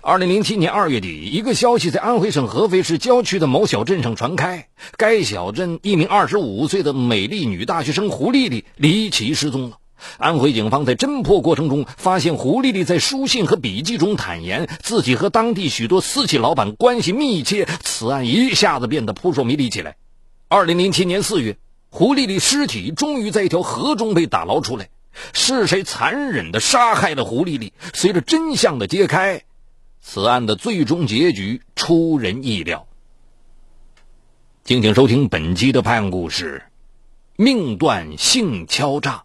二零零七年二月底，一个消息在安徽省合肥市郊区的某小镇上传开：该小镇一名二十五岁的美丽女大学生胡丽丽离奇失踪了。安徽警方在侦破过程中发现，胡丽丽在书信和笔记中坦言自己和当地许多私企老板关系密切，此案一下子变得扑朔迷离起来。二零零七年四月，胡丽丽尸体终于在一条河中被打捞出来，是谁残忍地杀害了胡丽丽？随着真相的揭开，此案的最终结局出人意料。敬请收听本期的《判故事》，命断性敲诈。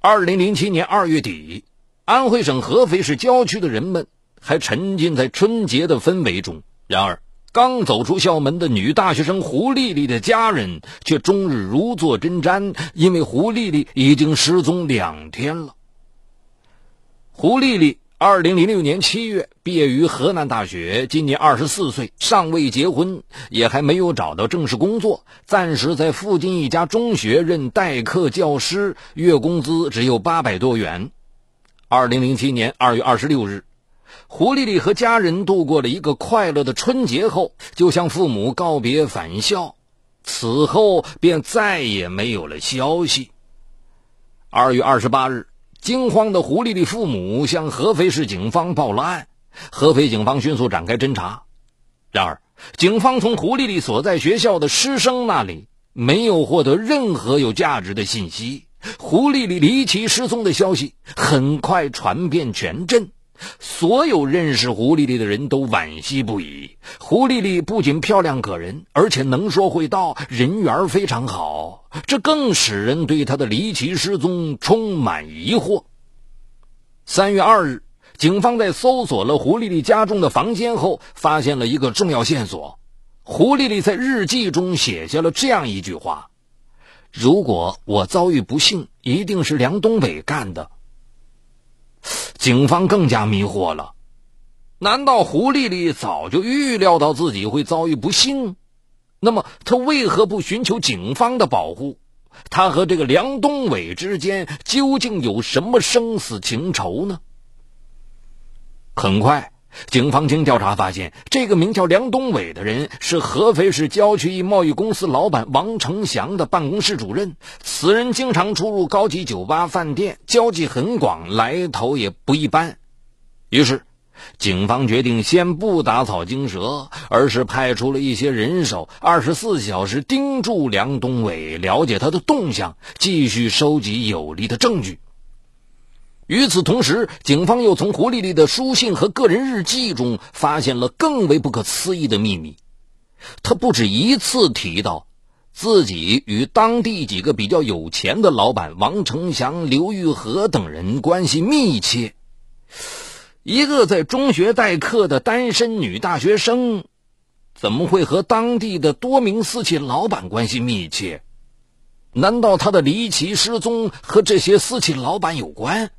二零零七年二月底，安徽省合肥市郊区的人们还沉浸在春节的氛围中。然而，刚走出校门的女大学生胡丽丽的家人却终日如坐针毡，因为胡丽丽已经失踪两天了。胡丽丽。二零零六年七月毕业于河南大学，今年二十四岁，尚未结婚，也还没有找到正式工作，暂时在附近一家中学任代课教师，月工资只有八百多元。二零零七年二月二十六日，胡丽丽和家人度过了一个快乐的春节后，就向父母告别返校，此后便再也没有了消息。二月二十八日。惊慌的胡丽丽父母向合肥市警方报了案，合肥警方迅速展开侦查。然而，警方从胡丽丽所在学校的师生那里没有获得任何有价值的信息。胡丽丽离奇失踪的消息很快传遍全镇。所有认识胡丽丽的人都惋惜不已。胡丽丽不仅漂亮可人，而且能说会道，人缘非常好，这更使人对她的离奇失踪充满疑惑。三月二日，警方在搜索了胡丽丽家中的房间后，发现了一个重要线索：胡丽丽在日记中写下了这样一句话：“如果我遭遇不幸，一定是梁东北干的。”警方更加迷惑了，难道胡丽丽早就预料到自己会遭遇不幸？那么她为何不寻求警方的保护？她和这个梁东伟之间究竟有什么生死情仇呢？很快。警方经调查发现，这个名叫梁东伟的人是合肥市郊区一贸易公司老板王成祥的办公室主任。此人经常出入高级酒吧、饭店，交际很广，来头也不一般。于是，警方决定先不打草惊蛇，而是派出了一些人手，二十四小时盯住梁东伟，了解他的动向，继续收集有力的证据。与此同时，警方又从胡丽丽的书信和个人日记中发现了更为不可思议的秘密。她不止一次提到，自己与当地几个比较有钱的老板王成祥、刘玉和等人关系密切。一个在中学代课的单身女大学生，怎么会和当地的多名私企老板关系密切？难道她的离奇失踪和这些私企老板有关？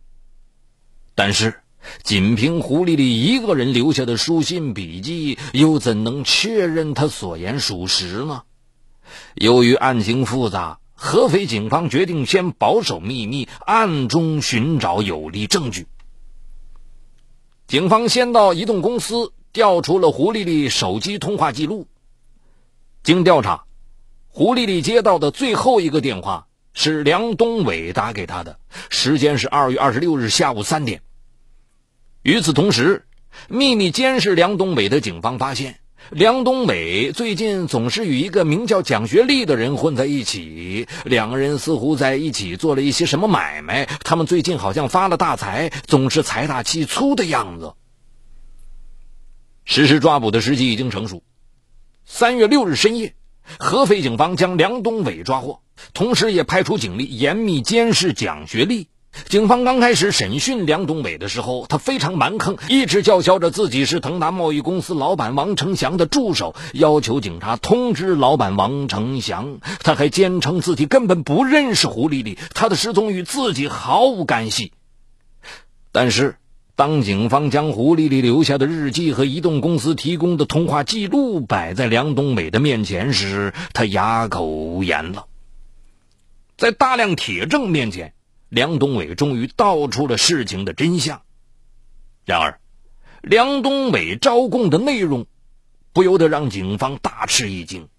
但是，仅凭胡丽丽一个人留下的书信笔记，又怎能确认她所言属实呢？由于案情复杂，合肥警方决定先保守秘密，暗中寻找有力证据。警方先到移动公司调出了胡丽丽手机通话记录。经调查，胡丽丽接到的最后一个电话是梁东伟打给她的，时间是二月二十六日下午三点。与此同时，秘密监视梁东伟的警方发现，梁东伟最近总是与一个名叫蒋学利的人混在一起，两个人似乎在一起做了一些什么买卖。他们最近好像发了大财，总是财大气粗的样子。实施抓捕的时机已经成熟。三月六日深夜，合肥警方将梁东伟抓获，同时也派出警力严密监视蒋学利。警方刚开始审讯梁东伟的时候，他非常蛮横，一直叫嚣着自己是腾达贸易公司老板王成祥的助手，要求警察通知老板王成祥。他还坚称自己根本不认识胡丽丽，她的失踪与自己毫无干系。但是，当警方将胡丽丽留下的日记和移动公司提供的通话记录摆在梁东伟的面前时，他哑口无言了。在大量铁证面前。梁东伟终于道出了事情的真相：然而，梁东伟招供的内容不由得让警方大吃一惊。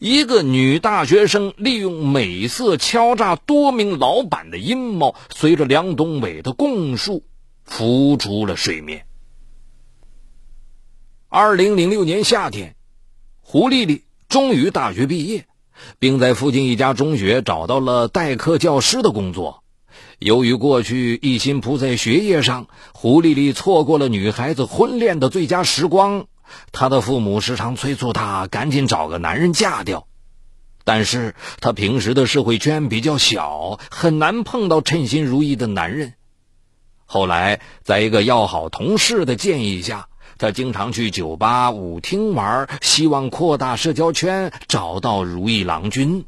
一个女大学生利用美色敲诈多名老板的阴谋，随着梁东伟的供述浮出了水面。二零零六年夏天，胡丽丽终于大学毕业，并在附近一家中学找到了代课教师的工作。由于过去一心扑在学业上，胡丽丽错过了女孩子婚恋的最佳时光。她的父母时常催促她赶紧找个男人嫁掉，但是她平时的社会圈比较小，很难碰到称心如意的男人。后来，在一个要好同事的建议下，她经常去酒吧、舞厅玩，希望扩大社交圈，找到如意郎君。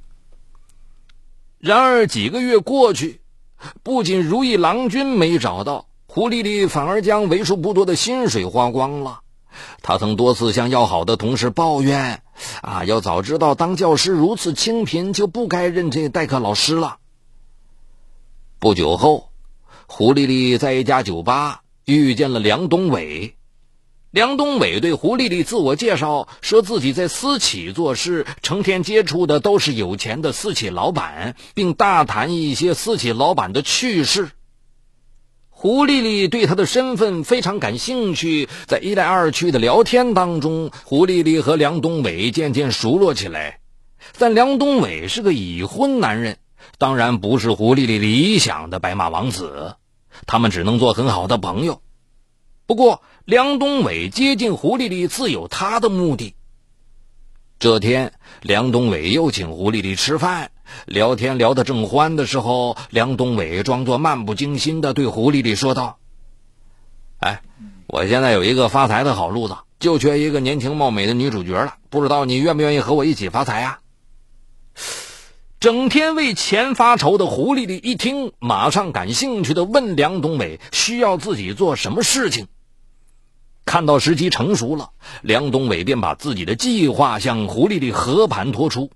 然而几个月过去，不仅如意郎君没找到，胡丽丽反而将为数不多的薪水花光了。他曾多次向要好的同事抱怨：“啊，要早知道当教师如此清贫，就不该认这代课老师了。”不久后，胡丽丽在一家酒吧遇见了梁东伟。梁东伟对胡丽丽自我介绍，说自己在私企做事，成天接触的都是有钱的私企老板，并大谈一些私企老板的趣事。胡丽丽对他的身份非常感兴趣，在一来二去的聊天当中，胡丽丽和梁东伟渐渐熟络起来。但梁东伟是个已婚男人，当然不是胡丽丽理想的白马王子，他们只能做很好的朋友。不过，梁东伟接近胡丽丽自有他的目的。这天，梁东伟又请胡丽丽吃饭。聊天聊得正欢的时候，梁东伟装作漫不经心的对胡丽丽说道：“哎，我现在有一个发财的好路子，就缺一个年轻貌美的女主角了。不知道你愿不愿意和我一起发财呀？”整天为钱发愁的胡丽丽一听，马上感兴趣的问梁东伟：“需要自己做什么事情？”看到时机成熟了，梁东伟便把自己的计划向胡丽丽和盘托出。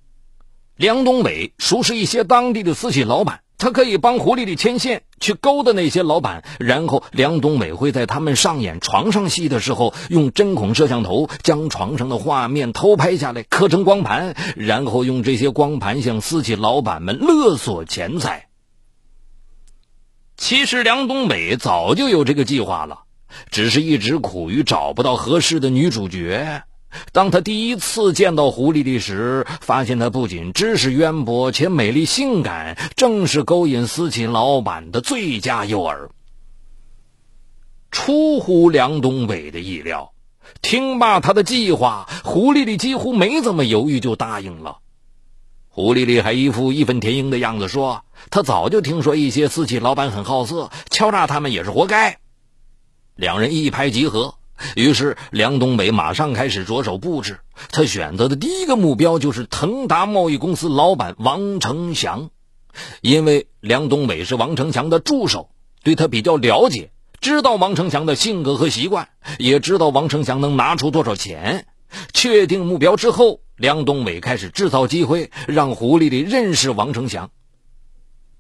梁东伟熟识一些当地的私企老板，他可以帮胡丽丽牵线，去勾搭那些老板。然后，梁东伟会在他们上演床上戏的时候，用针孔摄像头将床上的画面偷拍下来，刻成光盘，然后用这些光盘向私企老板们勒索钱财。其实，梁东伟早就有这个计划了，只是一直苦于找不到合适的女主角。当他第一次见到胡丽丽时，发现她不仅知识渊博，且美丽性感，正是勾引私企老板的最佳诱饵。出乎梁东伟的意料，听罢他的计划，胡丽丽几乎没怎么犹豫就答应了。胡丽丽还一副义愤填膺的样子说：“她早就听说一些私企老板很好色，敲诈他们也是活该。”两人一拍即合。于是，梁东伟马上开始着手布置。他选择的第一个目标就是腾达贸易公司老板王成祥，因为梁东伟是王成祥的助手，对他比较了解，知道王成祥的性格和习惯，也知道王成祥能拿出多少钱。确定目标之后，梁东伟开始制造机会，让胡丽丽认识王成祥。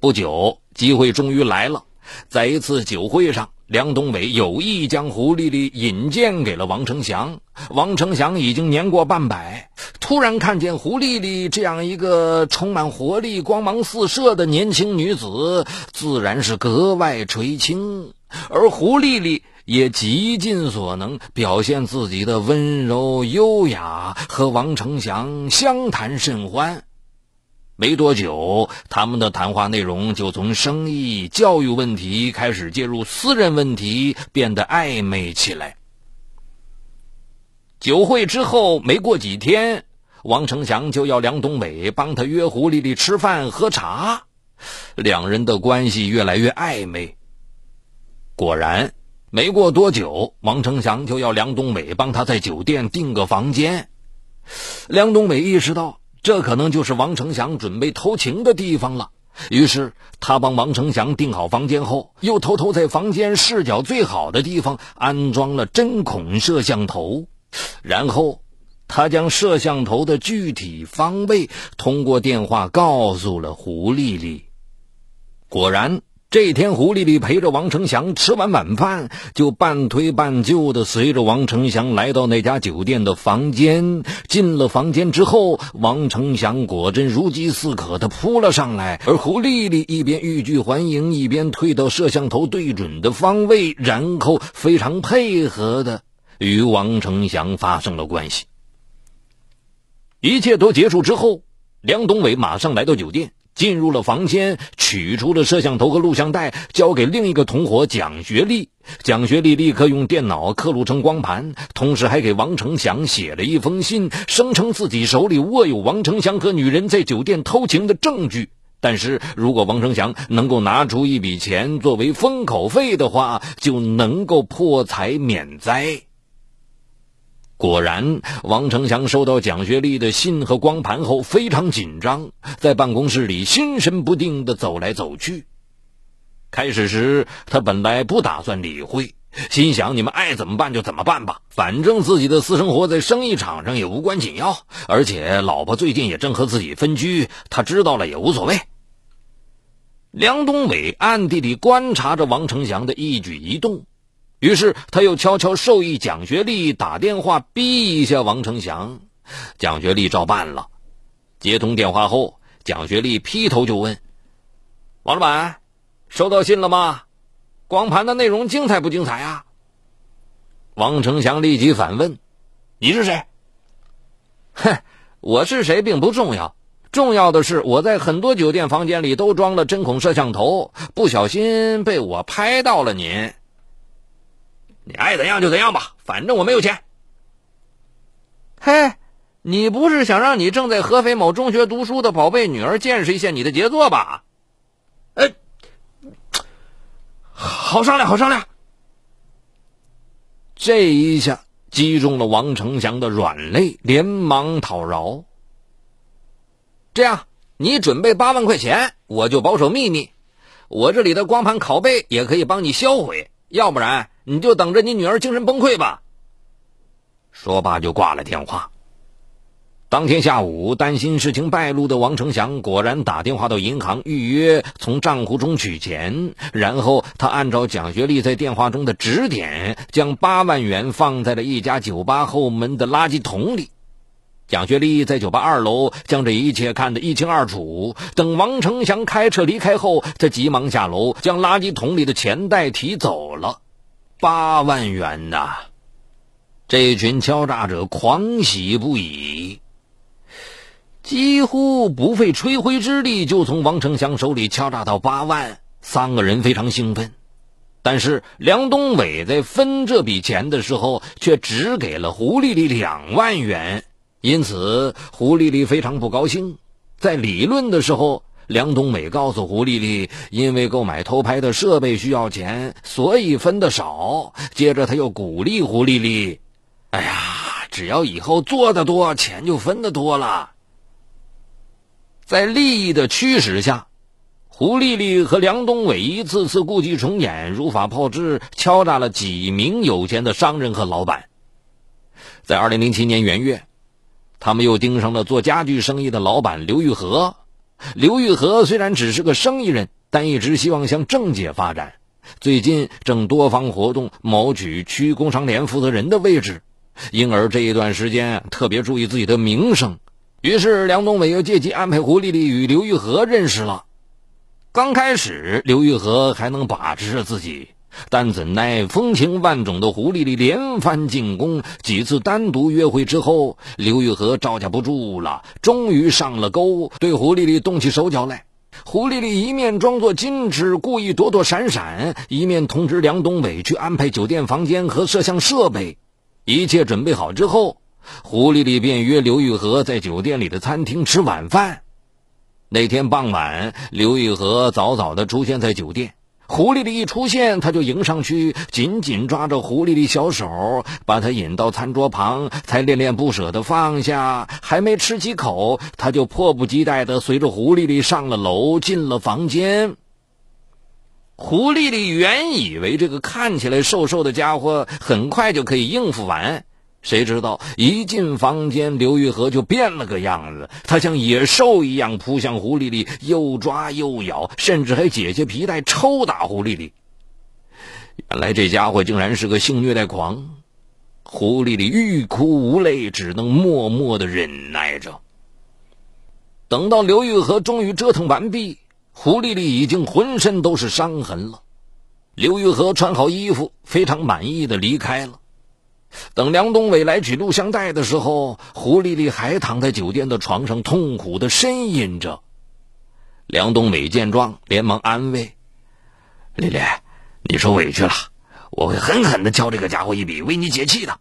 不久，机会终于来了，在一次酒会上。梁东伟有意将胡丽丽引荐给了王成祥。王成祥已经年过半百，突然看见胡丽丽这样一个充满活力、光芒四射的年轻女子，自然是格外垂青。而胡丽丽也极尽所能表现自己的温柔优雅，和王成祥相谈甚欢。没多久，他们的谈话内容就从生意、教育问题开始介入私人问题，变得暧昧起来。酒会之后没过几天，王成祥就要梁东伟帮他约胡丽丽吃饭喝茶，两人的关系越来越暧昧。果然，没过多久，王成祥就要梁东伟帮他在酒店订个房间。梁东伟意识到。这可能就是王成祥准备偷情的地方了。于是他帮王成祥订好房间后，又偷偷在房间视角最好的地方安装了针孔摄像头，然后他将摄像头的具体方位通过电话告诉了胡丽丽。果然，这天，胡丽丽陪着王成祥吃完晚饭，就半推半就的随着王成祥来到那家酒店的房间。进了房间之后，王成祥果真如饥似渴的扑了上来，而胡丽丽一边欲拒还迎，一边退到摄像头对准的方位，然后非常配合的与王成祥发生了关系。一切都结束之后，梁东伟马上来到酒店。进入了房间，取出了摄像头和录像带，交给另一个同伙蒋学丽。蒋学丽立刻用电脑刻录成光盘，同时还给王成祥写了一封信，声称自己手里握有王成祥和女人在酒店偷情的证据。但是如果王成祥能够拿出一笔钱作为封口费的话，就能够破财免灾。果然，王成祥收到蒋学丽的信和光盘后非常紧张，在办公室里心神不定地走来走去。开始时，他本来不打算理会，心想：“你们爱怎么办就怎么办吧，反正自己的私生活在生意场上也无关紧要，而且老婆最近也正和自己分居，他知道了也无所谓。”梁东伟暗地里观察着王成祥的一举一动。于是他又悄悄授意蒋学丽打电话逼一下王成祥，蒋学丽照办了。接通电话后，蒋学丽劈头就问：“王老板，收到信了吗？光盘的内容精彩不精彩啊？”王成祥立即反问：“你是谁？”“哼，我是谁并不重要，重要的是我在很多酒店房间里都装了针孔摄像头，不小心被我拍到了您。”你爱怎样就怎样吧，反正我没有钱。嘿，你不是想让你正在合肥某中学读书的宝贝女儿见识一下你的杰作吧？哎，好商量，好商量。这一下击中了王成祥的软肋，连忙讨饶。这样，你准备八万块钱，我就保守秘密。我这里的光盘拷贝也可以帮你销毁，要不然。你就等着你女儿精神崩溃吧。说罢就挂了电话。当天下午，担心事情败露的王成祥果然打电话到银行预约从账户中取钱，然后他按照蒋学丽在电话中的指点，将八万元放在了一家酒吧后门的垃圾桶里。蒋学丽在酒吧二楼将这一切看得一清二楚。等王成祥开车离开后，他急忙下楼将垃圾桶里的钱袋提走了。八万元呐！这群敲诈者狂喜不已，几乎不费吹灰之力就从王成祥手里敲诈到八万。三个人非常兴奋，但是梁东伟在分这笔钱的时候却只给了胡丽丽两万元，因此胡丽丽非常不高兴。在理论的时候。梁东伟告诉胡丽丽，因为购买偷拍的设备需要钱，所以分的少。接着他又鼓励胡丽丽：“哎呀，只要以后做的多，钱就分的多了。”在利益的驱使下，胡丽丽和梁东伟一次次故伎重演，如法炮制，敲诈了几名有钱的商人和老板。在二零零七年元月，他们又盯上了做家具生意的老板刘玉和。刘玉和虽然只是个生意人，但一直希望向政界发展。最近正多方活动，谋取区工商联负责人的位置，因而这一段时间特别注意自己的名声。于是梁东伟又借机安排胡丽丽与刘玉和认识了。刚开始，刘玉和还能把持着自己。但怎奈风情万种的胡丽丽连番进攻，几次单独约会之后，刘玉和招架不住了，终于上了钩，对胡丽丽动起手脚来。胡丽丽一面装作矜持，故意躲躲闪闪，一面通知梁东伟去安排酒店房间和摄像设备。一切准备好之后，胡丽丽便约刘玉和在酒店里的餐厅吃晚饭。那天傍晚，刘玉和早早地出现在酒店。胡丽丽一出现，他就迎上去，紧紧抓着胡丽丽小手，把她引到餐桌旁，才恋恋不舍地放下。还没吃几口，他就迫不及待地随着胡丽丽上了楼，进了房间。胡丽丽原以为这个看起来瘦瘦的家伙很快就可以应付完，谁知道一进房间，刘玉和就变了个样子。他像野兽一样扑向胡丽丽，又抓又咬，甚至还解下皮带抽打胡丽丽。原来这家伙竟然是个性虐待狂。胡丽丽欲哭无泪，只能默默的忍耐着。等到刘玉和终于折腾完毕，胡丽丽已经浑身都是伤痕了。刘玉和穿好衣服，非常满意的离开了。等梁东伟来取录像带的时候，胡丽丽还躺在酒店的床上，痛苦的呻吟着。梁东伟见状，连忙安慰：“丽丽，你受委屈了，我会狠狠的敲这个家伙一笔，为你解气的。”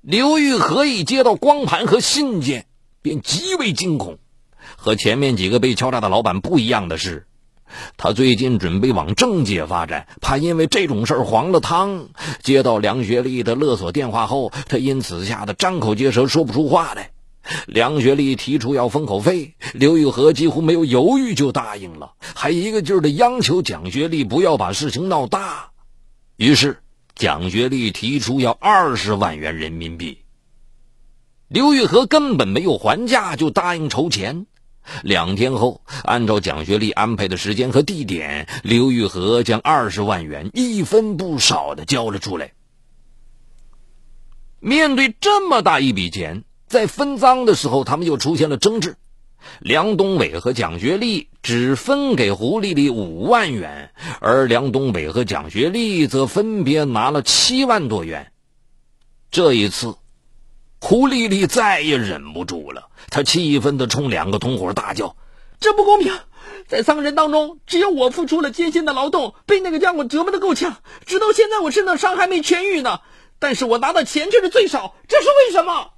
刘玉和一接到光盘和信件，便极为惊恐。和前面几个被敲诈的老板不一样的是。他最近准备往政界发展，怕因为这种事儿黄了汤。接到梁学利的勒索电话后，他因此吓得张口结舌，说不出话来。梁学利提出要封口费，刘玉和几乎没有犹豫就答应了，还一个劲儿的央求蒋学丽不要把事情闹大。于是，蒋学丽提出要二十万元人民币。刘玉和根本没有还价，就答应筹钱。两天后，按照蒋学丽安排的时间和地点，刘玉和将二十万元一分不少的交了出来。面对这么大一笔钱，在分赃的时候，他们又出现了争执。梁东伟和蒋学丽只分给胡丽丽五万元，而梁东伟和蒋学丽则分别拿了七万多元。这一次。胡丽丽再也忍不住了，她气愤地冲两个同伙大叫：“这不公平！在三个人当中，只有我付出了艰辛的劳动，被那个家伙折磨的够呛，直到现在我身上伤还没痊愈呢。但是我拿的钱却是最少，这是为什么？”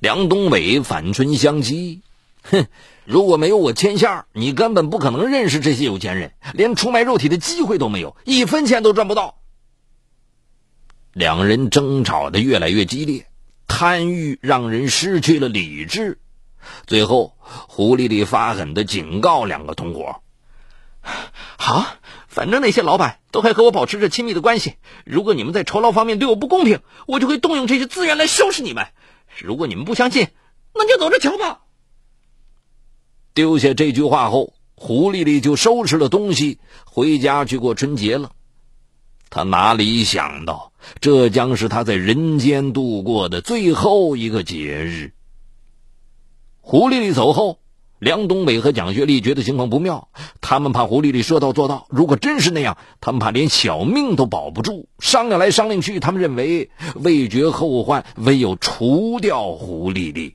梁东伟反唇相讥：“哼，如果没有我牵线，你根本不可能认识这些有钱人，连出卖肉体的机会都没有，一分钱都赚不到。”两人争吵的越来越激烈，贪欲让人失去了理智。最后，胡丽丽发狠的警告两个同伙：“好，反正那些老板都还和我保持着亲密的关系。如果你们在酬劳方面对我不公平，我就会动用这些资源来收拾你们。如果你们不相信，那就走着瞧吧。”丢下这句话后，胡丽丽就收拾了东西，回家去过春节了。他哪里想到，这将是他在人间度过的最后一个节日。胡丽丽走后，梁东北和蒋学丽觉得情况不妙，他们怕胡丽丽说到做到。如果真是那样，他们怕连小命都保不住。商量来商量去，他们认为未绝后患，唯有除掉胡丽丽。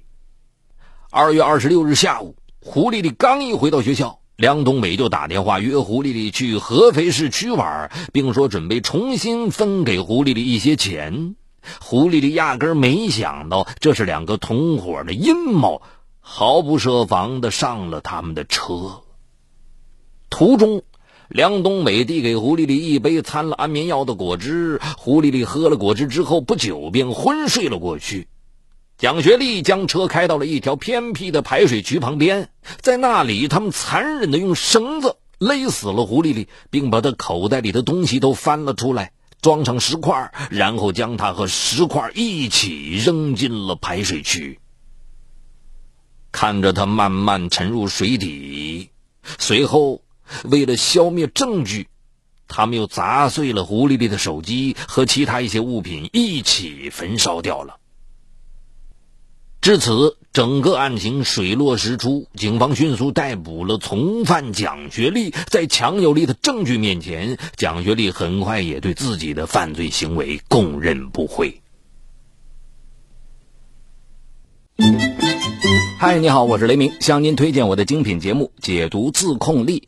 二月二十六日下午，胡丽丽刚一回到学校。梁东北就打电话约胡丽丽去合肥市区玩，并说准备重新分给胡丽丽一些钱。胡丽丽压根没想到这是两个同伙的阴谋，毫不设防的上了他们的车。途中，梁东北递给胡丽丽一杯掺了安眠药的果汁，胡丽丽喝了果汁之后，不久便昏睡了过去。蒋学丽将车开到了一条偏僻的排水渠旁边，在那里，他们残忍地用绳子勒死了胡丽丽，并把她口袋里的东西都翻了出来，装上石块，然后将她和石块一起扔进了排水渠。看着她慢慢沉入水底，随后，为了消灭证据，他们又砸碎了胡丽丽的手机和其他一些物品，一起焚烧掉了。至此，整个案情水落石出。警方迅速逮捕了从犯蒋学丽。在强有力的证据面前，蒋学丽很快也对自己的犯罪行为供认不讳。嗨，你好，我是雷鸣，向您推荐我的精品节目《解读自控力》。